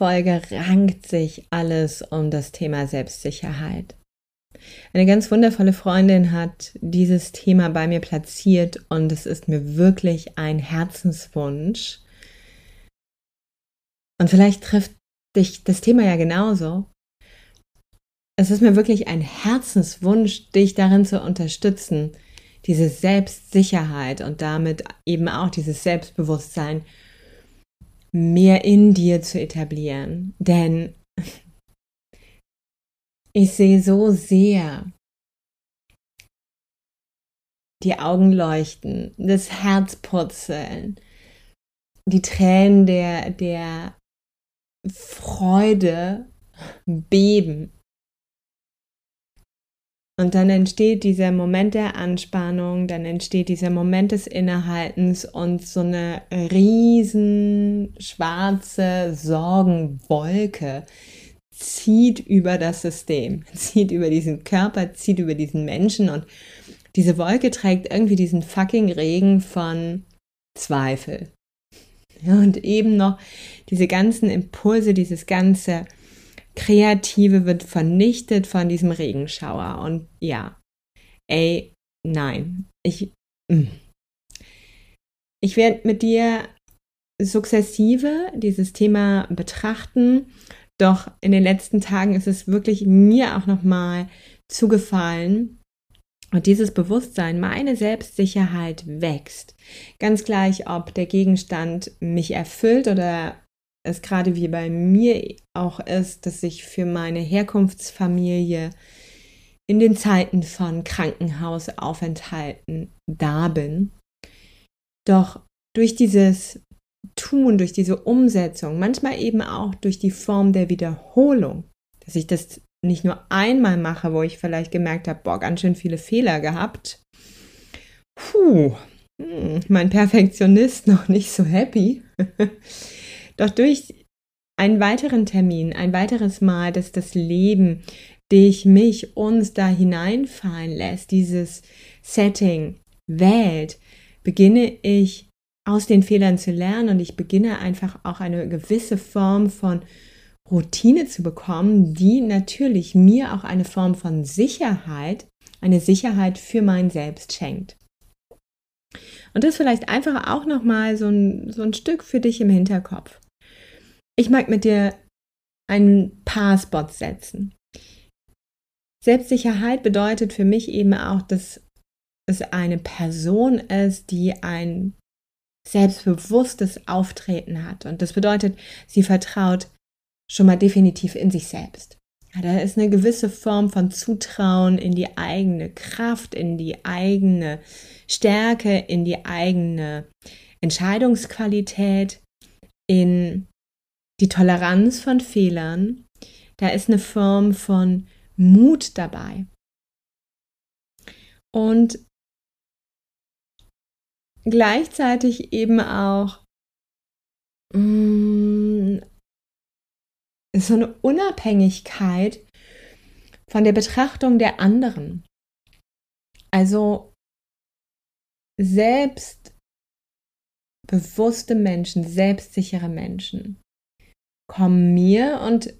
Folge rankt sich alles um das Thema Selbstsicherheit. Eine ganz wundervolle Freundin hat dieses Thema bei mir platziert und es ist mir wirklich ein Herzenswunsch. Und vielleicht trifft dich das Thema ja genauso. Es ist mir wirklich ein Herzenswunsch, dich darin zu unterstützen, diese Selbstsicherheit und damit eben auch dieses Selbstbewusstsein mehr in dir zu etablieren. Denn ich sehe so sehr die Augen leuchten, das Herz purzeln, die Tränen der, der Freude beben, und dann entsteht dieser Moment der Anspannung, dann entsteht dieser Moment des Innehaltens und so eine riesen schwarze Sorgenwolke zieht über das System, zieht über diesen Körper, zieht über diesen Menschen und diese Wolke trägt irgendwie diesen fucking Regen von Zweifel. Ja, und eben noch diese ganzen Impulse, dieses ganze Kreative wird vernichtet von diesem Regenschauer. Und ja, ey, nein. Ich, mm. ich werde mit dir sukzessive dieses Thema betrachten. Doch in den letzten Tagen ist es wirklich mir auch nochmal zugefallen, und dieses Bewusstsein, meine Selbstsicherheit wächst. Ganz gleich, ob der Gegenstand mich erfüllt oder es gerade wie bei mir auch ist, dass ich für meine Herkunftsfamilie in den Zeiten von Krankenhausaufenthalten da bin. Doch durch dieses Tun, durch diese Umsetzung, manchmal eben auch durch die Form der Wiederholung, dass ich das nicht nur einmal mache, wo ich vielleicht gemerkt habe, boah, ganz schön viele Fehler gehabt. Puh, hm, mein Perfektionist noch nicht so happy. Doch durch einen weiteren Termin, ein weiteres Mal, dass das Leben dich, mich, uns da hineinfallen lässt, dieses Setting wählt, beginne ich aus den Fehlern zu lernen und ich beginne einfach auch eine gewisse Form von Routine zu bekommen, die natürlich mir auch eine Form von Sicherheit, eine Sicherheit für mein Selbst schenkt. Und das vielleicht einfach auch nochmal so ein, so ein Stück für dich im Hinterkopf. Ich mag mit dir ein paar Spots setzen. Selbstsicherheit bedeutet für mich eben auch, dass es eine Person ist, die ein selbstbewusstes Auftreten hat. Und das bedeutet, sie vertraut schon mal definitiv in sich selbst. Ja, da ist eine gewisse Form von Zutrauen in die eigene Kraft, in die eigene Stärke, in die eigene Entscheidungsqualität, in die Toleranz von Fehlern, da ist eine Form von Mut dabei. Und gleichzeitig eben auch mh, mm, so eine Unabhängigkeit von der Betrachtung der anderen. Also selbstbewusste Menschen, selbstsichere Menschen komm mir und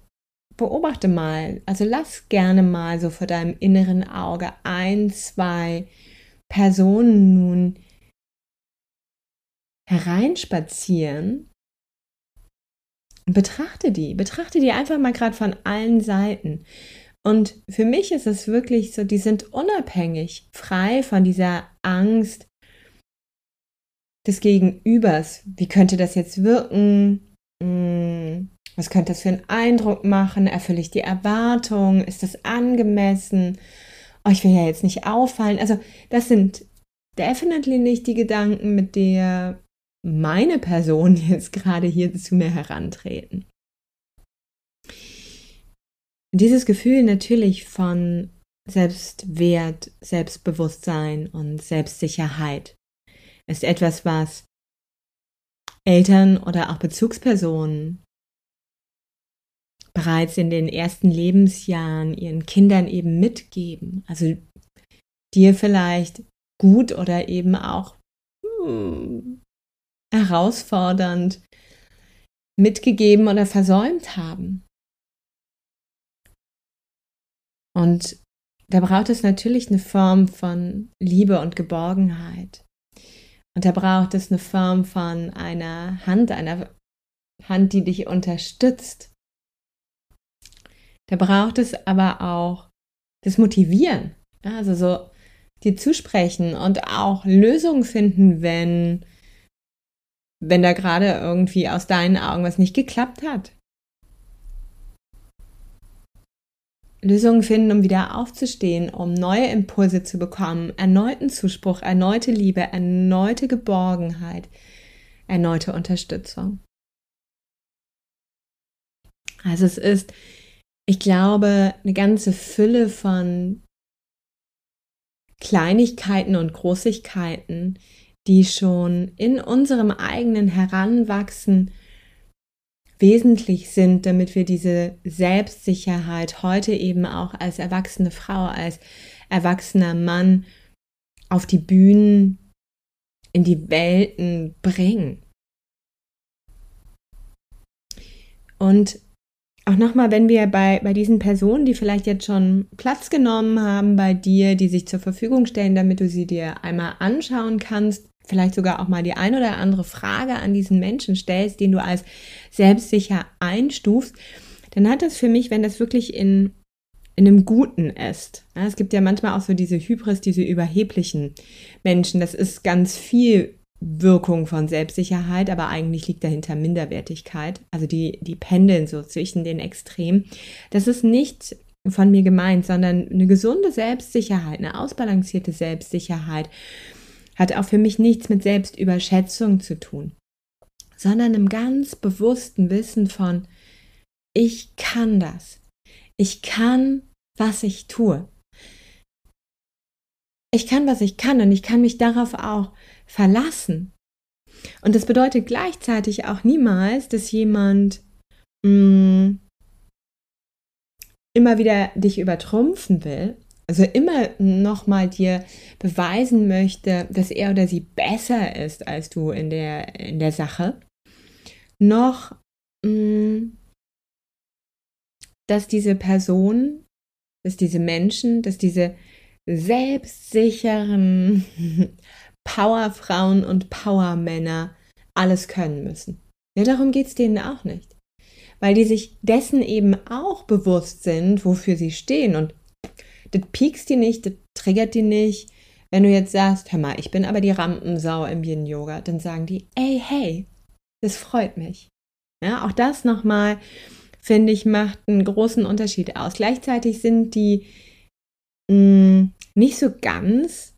beobachte mal. Also lass gerne mal so vor deinem inneren Auge ein, zwei Personen nun hereinspazieren und betrachte die. Betrachte die einfach mal gerade von allen Seiten. Und für mich ist es wirklich so, die sind unabhängig, frei von dieser Angst des Gegenübers. Wie könnte das jetzt wirken? Hm, was könnte das für einen Eindruck machen? Erfülle ich die Erwartung? Ist das angemessen? Oh, ich will ja jetzt nicht auffallen. Also, das sind definitely nicht die Gedanken, mit der meine Person jetzt gerade hier zu mir herantreten. Dieses Gefühl natürlich von Selbstwert, Selbstbewusstsein und Selbstsicherheit ist etwas, was Eltern oder auch Bezugspersonen bereits in den ersten Lebensjahren ihren Kindern eben mitgeben. Also dir vielleicht gut oder eben auch hm, herausfordernd mitgegeben oder versäumt haben. Und da braucht es natürlich eine Form von Liebe und Geborgenheit. Und da braucht es eine Form von einer Hand, einer Hand, die dich unterstützt. Da braucht es aber auch das Motivieren. Also so dir zusprechen und auch Lösungen finden, wenn, wenn da gerade irgendwie aus deinen Augen was nicht geklappt hat. Lösungen finden, um wieder aufzustehen, um neue Impulse zu bekommen, erneuten Zuspruch, erneute Liebe, erneute Geborgenheit, erneute Unterstützung. Also es ist, ich glaube, eine ganze Fülle von Kleinigkeiten und Großigkeiten, die schon in unserem eigenen Heranwachsen wesentlich sind, damit wir diese Selbstsicherheit heute eben auch als erwachsene Frau, als erwachsener Mann auf die Bühnen, in die Welten bringen. Und auch nochmal, wenn wir bei, bei diesen Personen, die vielleicht jetzt schon Platz genommen haben bei dir, die sich zur Verfügung stellen, damit du sie dir einmal anschauen kannst, vielleicht sogar auch mal die ein oder andere Frage an diesen Menschen stellst, den du als selbstsicher einstufst, dann hat das für mich, wenn das wirklich in, in einem Guten ist. Ja, es gibt ja manchmal auch so diese Hybris, diese überheblichen Menschen. Das ist ganz viel Wirkung von Selbstsicherheit, aber eigentlich liegt dahinter Minderwertigkeit. Also die, die pendeln so zwischen den Extremen. Das ist nicht von mir gemeint, sondern eine gesunde Selbstsicherheit, eine ausbalancierte Selbstsicherheit hat auch für mich nichts mit Selbstüberschätzung zu tun, sondern einem ganz bewussten Wissen von, ich kann das. Ich kann, was ich tue. Ich kann, was ich kann und ich kann mich darauf auch verlassen. Und das bedeutet gleichzeitig auch niemals, dass jemand mh, mm, immer wieder dich übertrumpfen will, also immer nochmal dir beweisen möchte, dass er oder sie besser ist als du in der, in der Sache, noch, mh, mm, dass diese Person, dass diese Menschen, dass diese selbstsicheren Powerfrauen und Powermänner alles können müssen. Ja, darum geht es denen auch nicht. Weil die sich dessen eben auch bewusst sind, wofür sie stehen. Und das piekst die nicht, das triggert die nicht. Wenn du jetzt sagst, hör mal, ich bin aber die Rampensau im Yin-Yoga, dann sagen die, ey, hey, das freut mich. Ja, auch das nochmal, finde ich, macht einen großen Unterschied aus. Gleichzeitig sind die mh, mm, nicht so ganz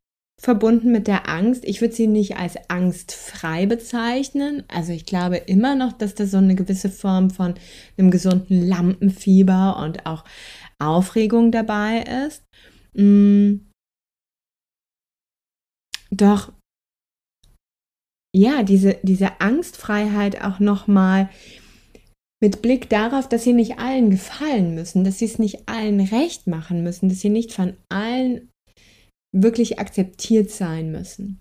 verbunden mit der Angst. Ich würde sie nicht als angstfrei bezeichnen. Also ich glaube immer noch, dass da so eine gewisse Form von einem gesunden Lampenfieber und auch Aufregung dabei ist. Mm. Doch ja, diese, diese Angstfreiheit auch nochmal mit Blick darauf, dass sie nicht allen gefallen müssen, dass sie es nicht allen recht machen müssen, dass sie nicht von allen wirklich akzeptiert sein müssen.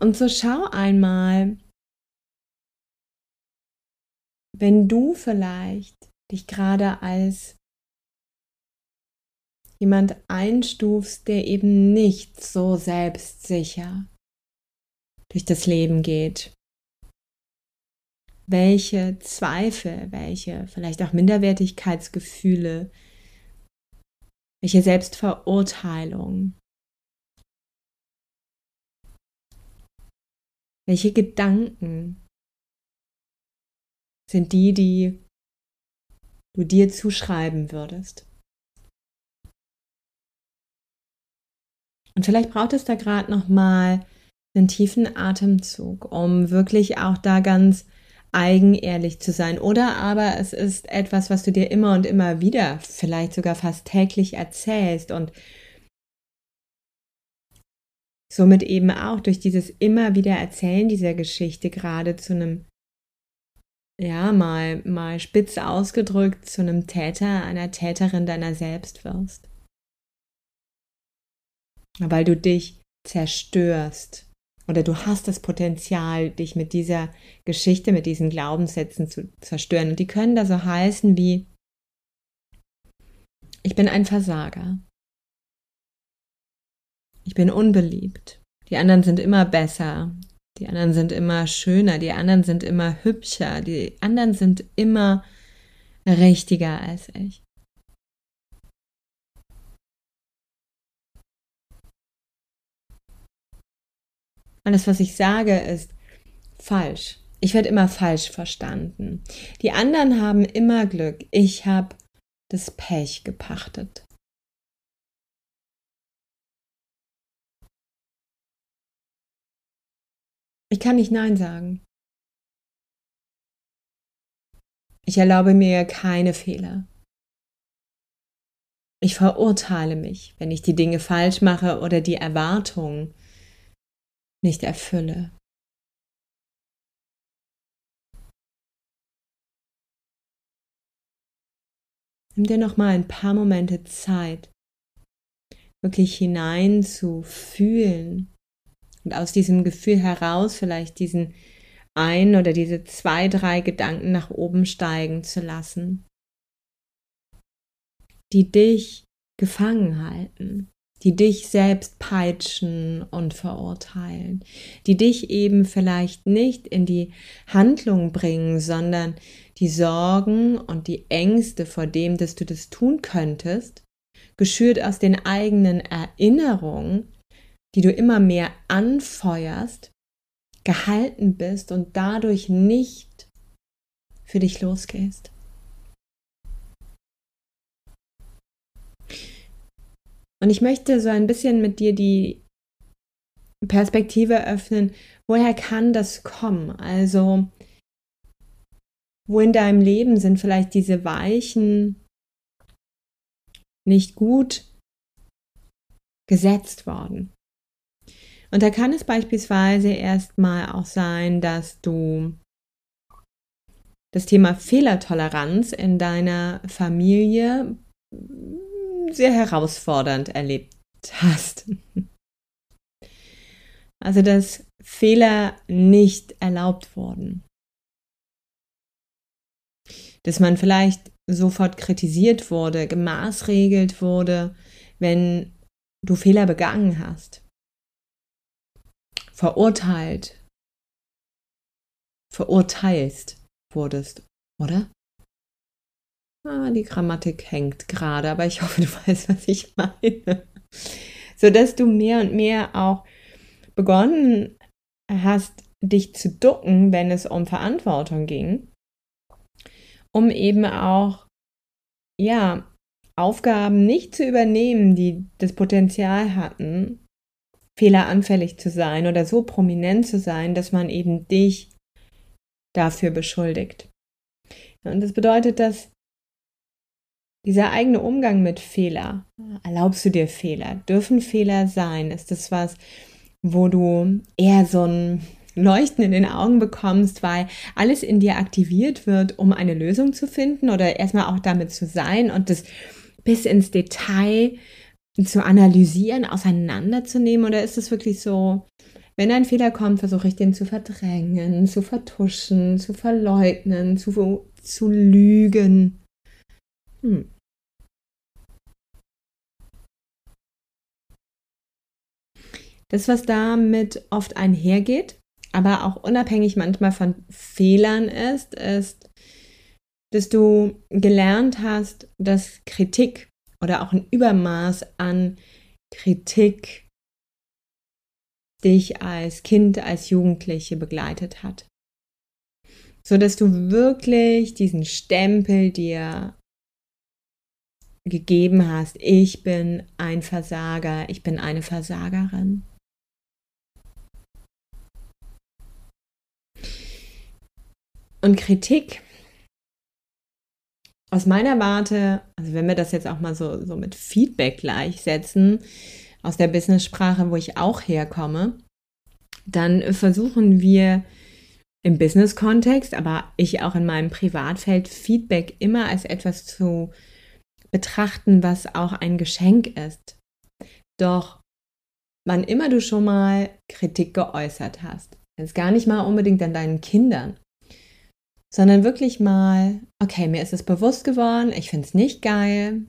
Und so schau einmal, wenn du vielleicht dich gerade als jemand einstufst, der eben nicht so selbstsicher durch das Leben geht. Welche Zweifel, welche vielleicht auch Minderwertigkeitsgefühle, welche Selbstverurteilung, welche Gedanken sind die, die du dir zuschreiben würdest. Und vielleicht braucht es da gerade noch mal einen tiefen Atemzug, um wirklich auch da ganz eigenehrlich zu sein. Oder aber es ist etwas, was du dir immer und immer wieder, vielleicht sogar fast täglich erzählst und somit eben auch durch dieses immer wieder Erzählen dieser Geschichte gerade zu einem, ja, mal, mal spitz ausgedrückt, zu einem Täter, einer Täterin deiner selbst wirst. Weil du dich zerstörst oder du hast das Potenzial, dich mit dieser Geschichte, mit diesen Glaubenssätzen zu zerstören. Und die können da so heißen wie, ich bin ein Versager. Ich bin unbeliebt. Die anderen sind immer besser. Die anderen sind immer schöner. Die anderen sind immer hübscher. Die anderen sind immer richtiger als ich. Alles, was ich sage, ist falsch. Ich werde immer falsch verstanden. Die anderen haben immer Glück. Ich habe das Pech gepachtet. Ich kann nicht Nein sagen. Ich erlaube mir keine Fehler. Ich verurteile mich, wenn ich die Dinge falsch mache oder die Erwartungen nicht erfülle. Nimm dir noch mal ein paar Momente Zeit, wirklich hinein zu fühlen und aus diesem Gefühl heraus vielleicht diesen ein oder diese zwei, drei Gedanken nach oben steigen zu lassen, die dich gefangen halten die dich selbst peitschen und verurteilen, die dich eben vielleicht nicht in die Handlung bringen, sondern die Sorgen und die Ängste vor dem, dass du das tun könntest, geschürt aus den eigenen Erinnerungen, die du immer mehr anfeuerst, gehalten bist und dadurch nicht für dich losgehst. Und ich möchte so ein bisschen mit dir die Perspektive öffnen, woher kann das kommen? Also, wo in deinem Leben sind vielleicht diese Weichen nicht gut gesetzt worden? Und da kann es beispielsweise erstmal auch sein, dass du das Thema Fehlertoleranz in deiner Familie sehr herausfordernd erlebt hast. Also dass Fehler nicht erlaubt wurden. Dass man vielleicht sofort kritisiert wurde, gemaßregelt wurde, wenn du Fehler begangen hast. Verurteilt, verurteilst wurdest, oder? Ah, die Grammatik hängt gerade, aber ich hoffe, du weißt, was ich meine. So dass du mehr und mehr auch begonnen hast, dich zu ducken, wenn es um Verantwortung ging, um eben auch, ja, Aufgaben nicht zu übernehmen, die das Potenzial hatten, fehleranfällig zu sein oder so prominent zu sein, dass man eben dich dafür beschuldigt. Und das bedeutet, dass dieser eigene Umgang mit Fehler, erlaubst du dir Fehler? Dürfen Fehler sein? Ist das was, wo du eher so ein Leuchten in den Augen bekommst, weil alles in dir aktiviert wird, um eine Lösung zu finden oder erstmal auch damit zu sein und das bis ins Detail zu analysieren, auseinanderzunehmen? Oder ist es wirklich so, wenn ein Fehler kommt, versuche ich den zu verdrängen, zu vertuschen, zu verleugnen, zu, zu lügen? Hm. Das, was damit oft einhergeht, aber auch unabhängig manchmal von Fehlern ist, ist, dass du gelernt hast, dass Kritik oder auch ein Übermaß an Kritik dich als Kind, als Jugendliche begleitet hat. So dass du wirklich diesen Stempel dir gegeben hast, ich bin ein Versager, ich bin eine Versagerin. Und Kritik aus meiner Warte, also wenn wir das jetzt auch mal so, so mit Feedback gleichsetzen, aus der Business-Sprache, wo ich auch herkomme, dann versuchen wir im Business-Kontext, aber ich auch in meinem Privatfeld, Feedback immer als etwas zu betrachten, was auch ein Geschenk ist. Doch wann immer du schon mal Kritik geäußert hast, jetzt gar nicht mal unbedingt an deinen Kindern, sondern wirklich mal, okay, mir ist es bewusst geworden, ich finde es nicht geil,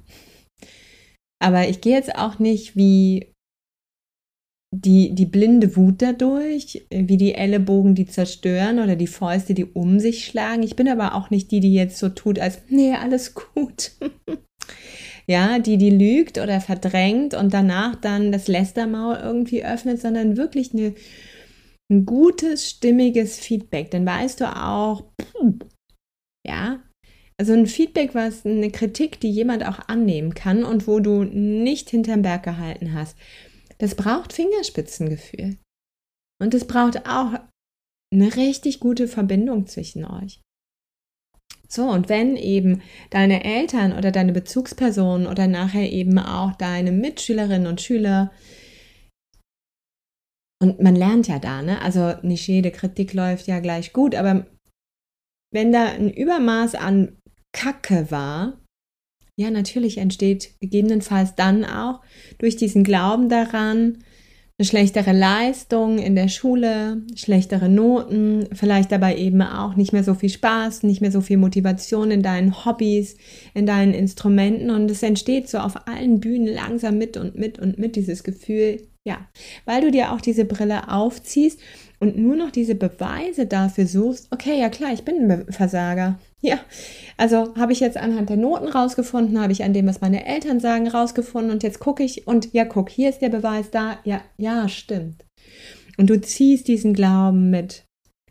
aber ich gehe jetzt auch nicht wie die, die blinde Wut dadurch, wie die Ellenbogen, die zerstören oder die Fäuste, die um sich schlagen. Ich bin aber auch nicht die, die jetzt so tut, als, nee, alles gut. ja, die, die lügt oder verdrängt und danach dann das Lästermaul irgendwie öffnet, sondern wirklich eine ein gutes, stimmiges Feedback, dann weißt du auch, ja, also ein Feedback, was eine Kritik, die jemand auch annehmen kann und wo du nicht hinterm Berg gehalten hast, das braucht Fingerspitzengefühl. Und es braucht auch eine richtig gute Verbindung zwischen euch. So, und wenn eben deine Eltern oder deine Bezugspersonen oder nachher eben auch deine Mitschülerinnen und Schüler und man lernt ja da, ne? Also nicht jede Kritik läuft ja gleich gut, aber wenn da ein Übermaß an Kacke war, ja, natürlich entsteht gegebenenfalls dann auch durch diesen Glauben daran eine schlechtere Leistung in der Schule, schlechtere Noten, vielleicht dabei eben auch nicht mehr so viel Spaß, nicht mehr so viel Motivation in deinen Hobbys, in deinen Instrumenten und es entsteht so auf allen Bühnen langsam mit und mit und mit dieses Gefühl, ja, weil du dir auch diese Brille aufziehst und nur noch diese Beweise dafür suchst, okay, ja klar, ich bin ein Versager. Ja, also habe ich jetzt anhand der Noten rausgefunden, habe ich an dem, was meine Eltern sagen, rausgefunden und jetzt gucke ich und ja, guck, hier ist der Beweis da. Ja, ja, stimmt. Und du ziehst diesen Glauben mit,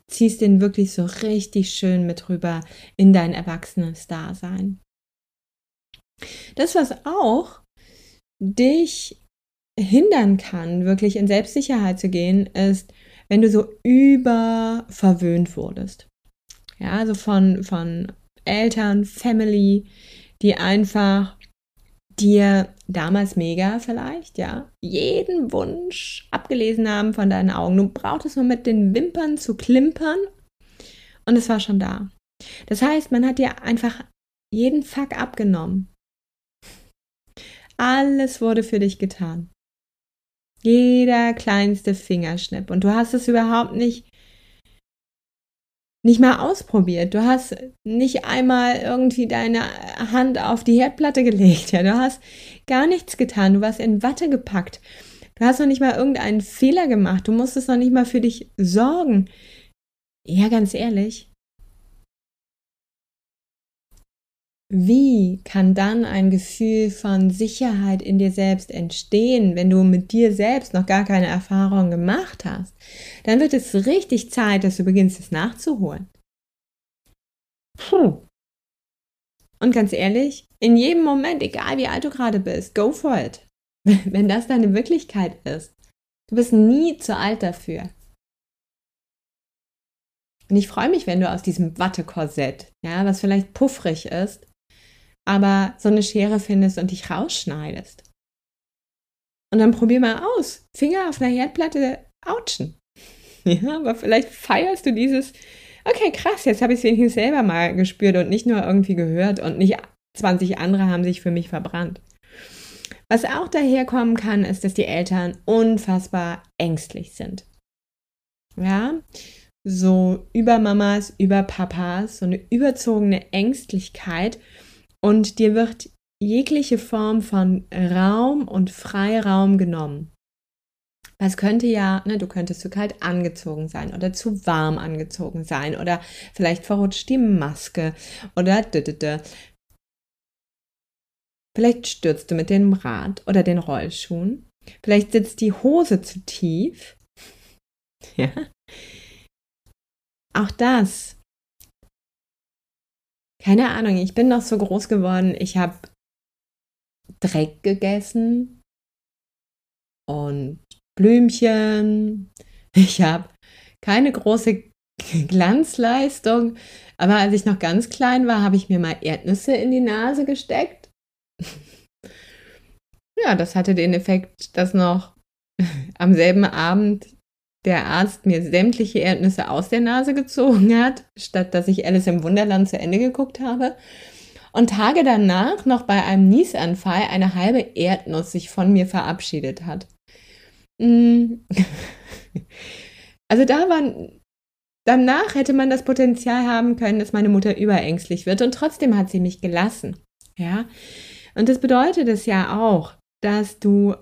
ziehst den wirklich so richtig schön mit rüber in dein erwachsenes Dasein. Das, was auch dich hindern kann, wirklich in Selbstsicherheit zu gehen, ist, wenn du so überverwöhnt wurdest. Ja, also von, von Eltern, Family, die einfach dir damals mega vielleicht, ja, jeden Wunsch abgelesen haben von deinen Augen. Du brauchtest nur mit den Wimpern zu klimpern und es war schon da. Das heißt, man hat dir einfach jeden Fuck abgenommen. Alles wurde für dich getan. Jeder kleinste Fingerschnipp. Und du hast es überhaupt nicht, nicht mal ausprobiert. Du hast nicht einmal irgendwie deine Hand auf die Herdplatte gelegt. Ja, du hast gar nichts getan. Du warst in Watte gepackt. Du hast noch nicht mal irgendeinen Fehler gemacht. Du musstest noch nicht mal für dich sorgen. Ja, ganz ehrlich, Wie kann dann ein Gefühl von Sicherheit in dir selbst entstehen, wenn du mit dir selbst noch gar keine Erfahrung gemacht hast? Dann wird es richtig Zeit, dass du beginnst, es nachzuholen. Puh. Und ganz ehrlich, in jedem Moment, egal wie alt du gerade bist, go for it. Wenn das deine Wirklichkeit ist. Du bist nie zu alt dafür. Und ich freue mich, wenn du aus diesem Wattekorsett, ja, was vielleicht puffrig ist, aber so eine Schere findest und dich rausschneidest. Und dann probier mal aus. Finger auf einer Herdplatte ouchen. Ja, aber vielleicht feierst du dieses, okay, krass, jetzt habe ich es wenigstens selber mal gespürt und nicht nur irgendwie gehört und nicht 20 andere haben sich für mich verbrannt. Was auch daherkommen kann, ist, dass die Eltern unfassbar ängstlich sind. Ja, so über Mamas, über Papas, so eine überzogene Ängstlichkeit und dir wird jegliche Form von Raum und Freiraum genommen. Es könnte ja, ne, du könntest zu kalt angezogen sein oder zu warm angezogen sein oder vielleicht verrutscht die Maske oder d Vielleicht stürzt du mit dem Rad oder den Rollschuhen. Vielleicht sitzt die Hose zu tief. Ja. Auch das keine Ahnung, ich bin noch so groß geworden, ich habe Dreck gegessen und Blümchen. Ich habe keine große Glanzleistung Aber als ich noch ganz klein war, habe ich mir mal Erdnüsse in die Nase gesteckt. ja, das hatte den Effekt, dass noch am selben Abend der Arzt mir sämtliche Erdnüsse aus der Nase gezogen hat, statt dass ich Alice im Wunderland zu Ende geguckt habe. Und Tage danach noch bei einem Niesanfall eine halbe Erdnuss sich von mir verabschiedet hat. Mm. Also da war, danach hätte man das Potenzial haben können, dass meine Mutter überängstlich wird und trotzdem hat sie mich gelassen. Ja. Und das bedeutet es ja auch, dass du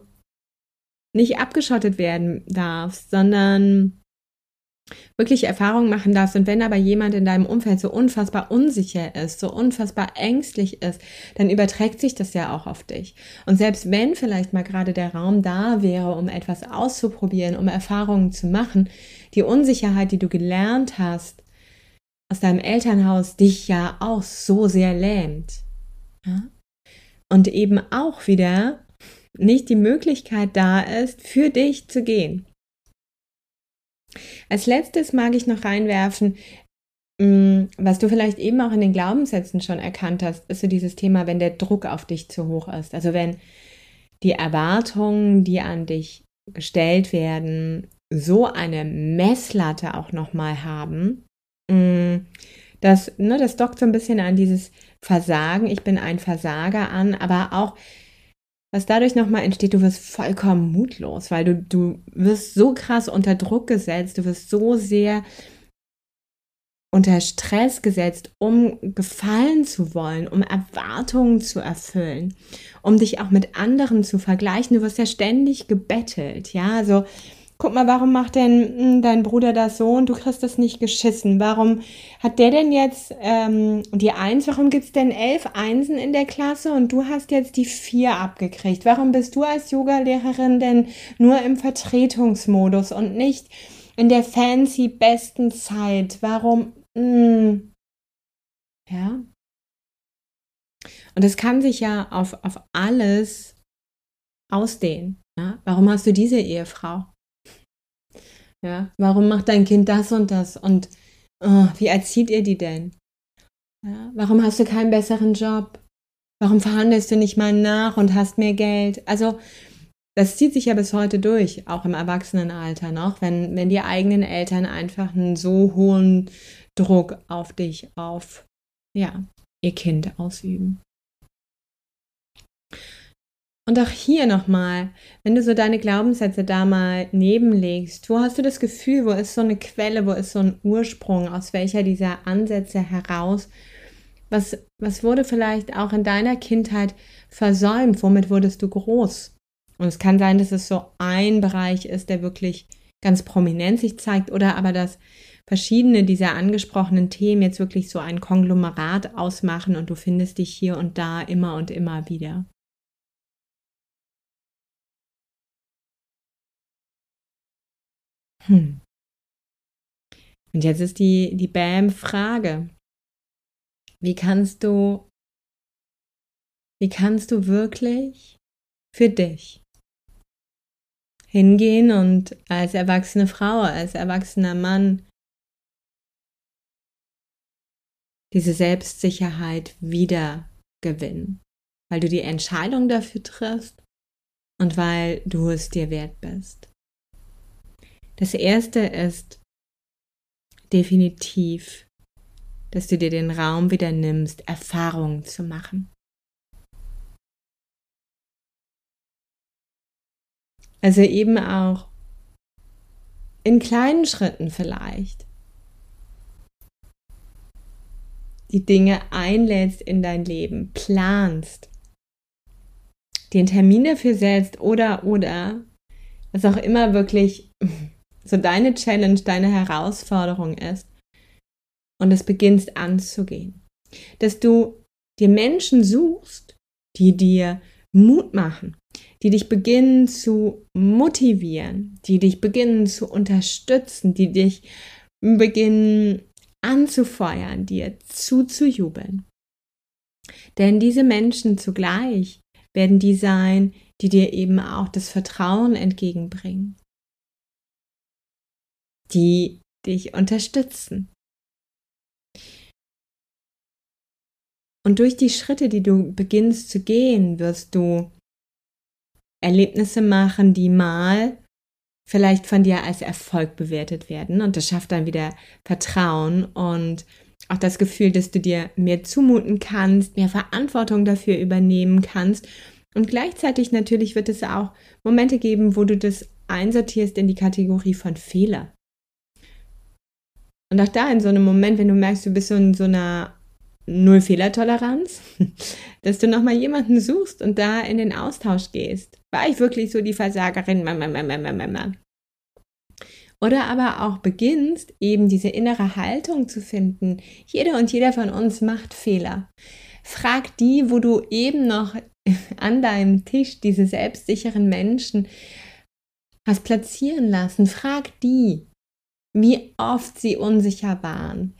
nicht abgeschottet werden darfst, sondern wirklich Erfahrungen machen darfst. Und wenn aber jemand in deinem Umfeld so unfassbar unsicher ist, so unfassbar ängstlich ist, dann überträgt sich das ja auch auf dich. Und selbst wenn vielleicht mal gerade der Raum da wäre, um etwas auszuprobieren, um Erfahrungen zu machen, die Unsicherheit, die du gelernt hast, aus deinem Elternhaus dich ja auch so sehr lähmt. Ja? Und eben auch wieder nicht die Möglichkeit da ist, für dich zu gehen. Als letztes mag ich noch reinwerfen, mm, was du vielleicht eben auch in den Glaubenssätzen schon erkannt hast, ist so dieses Thema, wenn der Druck auf dich zu hoch ist. Also wenn die Erwartungen, die an dich gestellt werden, so eine Messlatte auch nochmal haben, mm, das, ne, das dockt so ein bisschen an dieses Versagen, ich bin ein Versager an, aber auch was dadurch nochmal entsteht, du wirst vollkommen mutlos, weil du, du wirst so krass unter Druck gesetzt, du wirst so sehr unter Stress gesetzt, um gefallen zu wollen, um Erwartungen zu erfüllen, um dich auch mit anderen zu vergleichen. Du wirst ja ständig gebettelt, ja, also guck mal, warum macht denn hm, dein Bruder das so und du kriegst das nicht geschissen? Warum hat der denn jetzt ähm, die Eins? Warum gibt es denn elf Einsen in der Klasse und du hast jetzt die vier abgekriegt? Warum bist du als Yogalehrerin denn nur im Vertretungsmodus und nicht in der fancy besten Zeit? Warum? Mh, hm, ja. Und es kann sich ja auf, auf alles ausdehnen. Ja? Warum hast du diese Ehefrau? Ja, warum macht dein Kind das und das? Und oh, wie erzieht ihr die denn? Ja, warum hast du keinen besseren Job? Warum verhandelst du nicht mal nach und hast mehr Geld? Also, das zieht sich ja bis heute durch, auch im Erwachsenenalter noch, wenn, wenn die eigenen Eltern einfach einen so hohen Druck auf dich, auf, ja, ihr Kind ausüben. Und auch hier nochmal, wenn du so deine Glaubenssätze da mal nebenlegst, wo hast du das Gefühl, wo ist so eine Quelle, wo ist so ein Ursprung, aus welcher dieser Ansätze heraus, was, was wurde vielleicht auch in deiner Kindheit versäumt, womit wurdest du groß? Und es kann sein, dass es so ein Bereich ist, der wirklich ganz prominent sich zeigt, oder aber dass verschiedene dieser angesprochenen Themen jetzt wirklich so ein Konglomerat ausmachen und du findest dich hier und da immer und immer wieder. Hm. Und jetzt ist die, die Bam-Frage. Wie kannst du, wie kannst du wirklich für dich hingehen und als erwachsene Frau, als erwachsener Mann diese Selbstsicherheit wieder gewinnen, weil du die Entscheidung dafür triffst und weil du es dir wert bist. Das erste ist definitiv, dass du dir den Raum wieder nimmst, Erfahrungen zu machen. Also eben auch in kleinen Schritten vielleicht die Dinge einlädst in dein Leben, planst, den Termin dafür setzt oder oder was auch immer wirklich so deine Challenge, deine Herausforderung ist und es beginnst anzugehen. Dass du dir Menschen suchst, die dir Mut machen, die dich beginnen zu motivieren, die dich beginnen zu unterstützen, die dich beginnen anzufeuern, dir zuzujubeln. Denn diese Menschen zugleich werden die sein, die dir eben auch das Vertrauen entgegenbringen, die dich unterstützen. Und durch die Schritte, die du beginnst zu gehen, wirst du Erlebnisse machen, die mal vielleicht von dir als Erfolg bewertet werden. Und das schafft dann wieder Vertrauen und auch das Gefühl, dass du dir mehr zumuten kannst, mehr Verantwortung dafür übernehmen kannst. Und gleichzeitig natürlich wird es auch Momente geben, wo du das einsortierst in die Kategorie von Fehler. Und auch da in so einem Moment, wenn du merkst, du bist so in so einer Null-Fehler-Toleranz, dass du nochmal jemanden suchst und da in den Austausch gehst. War ich wirklich so die Versagerin? Oder aber auch beginnst, eben diese innere Haltung zu finden. Jeder und jeder von uns macht Fehler. Frag die, wo du eben noch an deinem Tisch diese selbstsicheren Menschen hast platzieren lassen. Frag die, wie oft sie unsicher waren.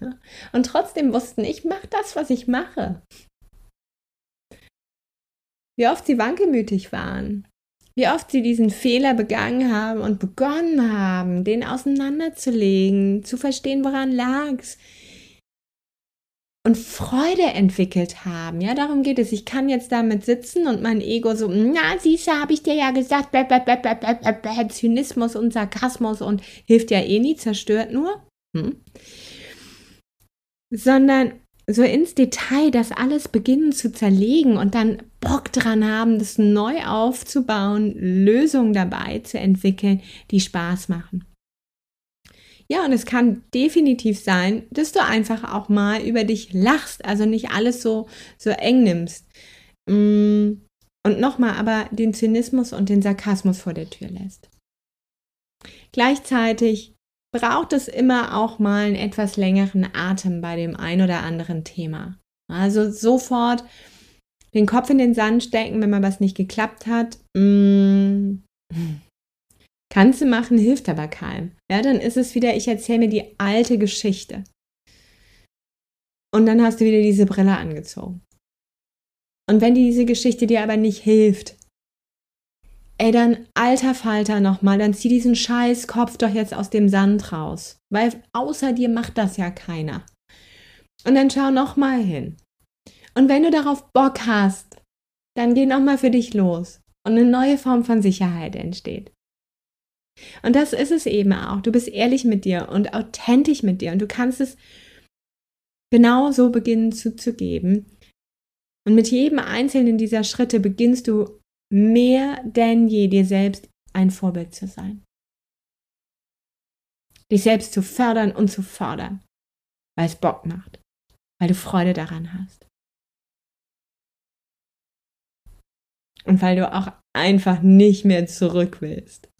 Und trotzdem wussten, ich mache das, was ich mache. Wie oft sie wankelmütig waren. Wie oft sie diesen Fehler begangen haben und begonnen haben, den auseinanderzulegen, zu verstehen, woran lag's, und Freude entwickelt haben. Ja, darum geht es. Ich kann jetzt damit sitzen und mein Ego so, na, siehst du, habe ich dir ja gesagt, bäh, bäh, bäh, bäh, bäh, bäh, bäh, Zynismus und Sarkasmus und hilft ja eh nie, zerstört nur. Hm. Sondern so ins Detail das alles beginnen zu zerlegen und dann Bock dran haben, das neu aufzubauen, Lösungen dabei zu entwickeln, die Spaß machen. Ja, und es kann definitiv sein, dass du einfach auch mal über dich lachst, also nicht alles so, so eng nimmst. Mm, und nochmal aber den Zynismus und den Sarkasmus vor der Tür lässt. Gleichzeitig braucht es immer auch mal einen etwas längeren Atem bei dem ein oder anderen Thema. Also sofort den Kopf in den Sand stecken, wenn mal was nicht geklappt hat. Mm, Kannst machen, hilft aber keinem. Ja, dann ist es wieder, ich erzähle mir die alte Geschichte. Und dann hast du wieder diese Brille angezogen. Und wenn diese Geschichte dir aber nicht hilft, ey, dann alter Falter nochmal, dann zieh diesen scheiß Kopf doch jetzt aus dem Sand raus. Weil außer dir macht das ja keiner. Und dann schau nochmal hin. Und wenn du darauf Bock hast, dann geh nochmal für dich los. Und eine neue Form von Sicherheit entsteht. Und das ist es eben auch. Du bist ehrlich mit dir und authentisch mit dir und du kannst es genau so beginnen zuzugeben. Und mit jedem einzelnen dieser Schritte beginnst du mehr denn je dir selbst ein Vorbild zu sein. Dich selbst zu fördern und zu fordern, weil es Bock macht, weil du Freude daran hast. Und weil du auch einfach nicht mehr zurück willst.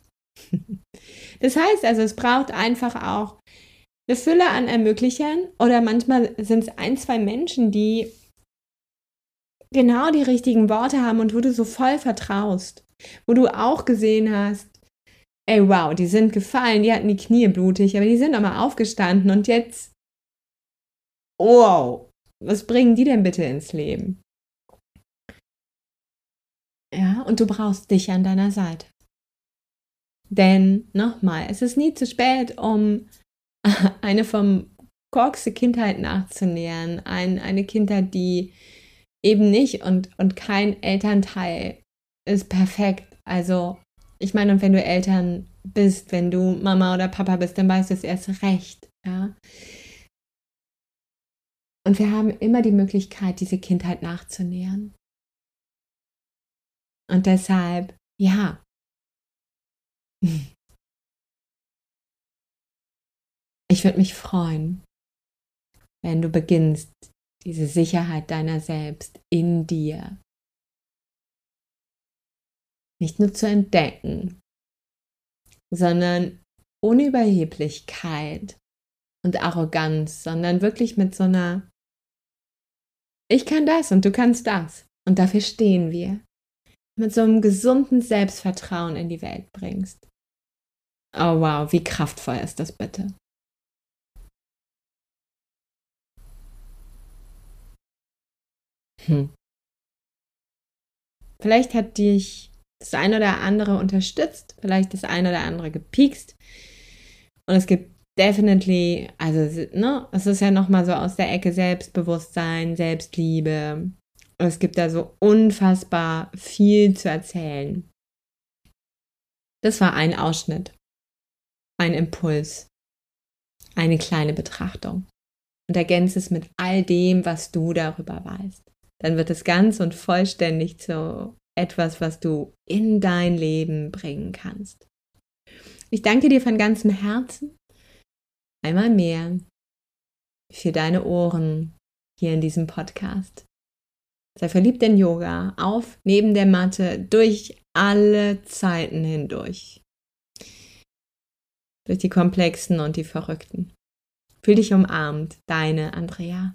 Das heißt also, es braucht einfach auch eine Fülle an Ermöglichern oder manchmal sind es ein, zwei Menschen, die genau die richtigen Worte haben und wo du so voll vertraust, wo du auch gesehen hast, ey wow, die sind gefallen, die hatten die Knie blutig, aber die sind nochmal aufgestanden und jetzt, wow, was bringen die denn bitte ins Leben? Ja, und du brauchst dich an deiner Seite. Denn nochmal, es ist nie zu spät, um eine vom Korkse Kindheit nachzunähern. Ein, eine Kindheit, die eben nicht und, und kein Elternteil ist perfekt. Also, ich meine, und wenn du Eltern bist, wenn du Mama oder Papa bist, dann weißt du es erst recht. Ja? Und wir haben immer die Möglichkeit, diese Kindheit nachzunähern. Und deshalb, ja, ich würde mich freuen, wenn du beginnst, diese Sicherheit deiner selbst in dir nicht nur zu entdecken, sondern ohne Überheblichkeit und Arroganz, sondern wirklich mit so einer Ich kann das und du kannst das und dafür stehen wir, mit so einem gesunden Selbstvertrauen in die Welt bringst. Oh wow, wie kraftvoll ist das bitte? Hm. Vielleicht hat dich das eine oder andere unterstützt, vielleicht das eine oder andere gepiekst. Und es gibt definitely, also ne, es ist ja nochmal so aus der Ecke Selbstbewusstsein, Selbstliebe. Es gibt da so unfassbar viel zu erzählen. Das war ein Ausschnitt, ein Impuls, eine kleine Betrachtung. Und ergänze es mit all dem, was du darüber weißt. Dann wird es ganz und vollständig zu etwas, was du in dein Leben bringen kannst. Ich danke dir von ganzem Herzen einmal mehr für deine Ohren hier in diesem Podcast. Sei verliebt in Yoga, auf, neben der Matte, durch alle Zeiten hindurch. Durch die komplexen und die verrückten. Fühl dich umarmt, deine Andrea.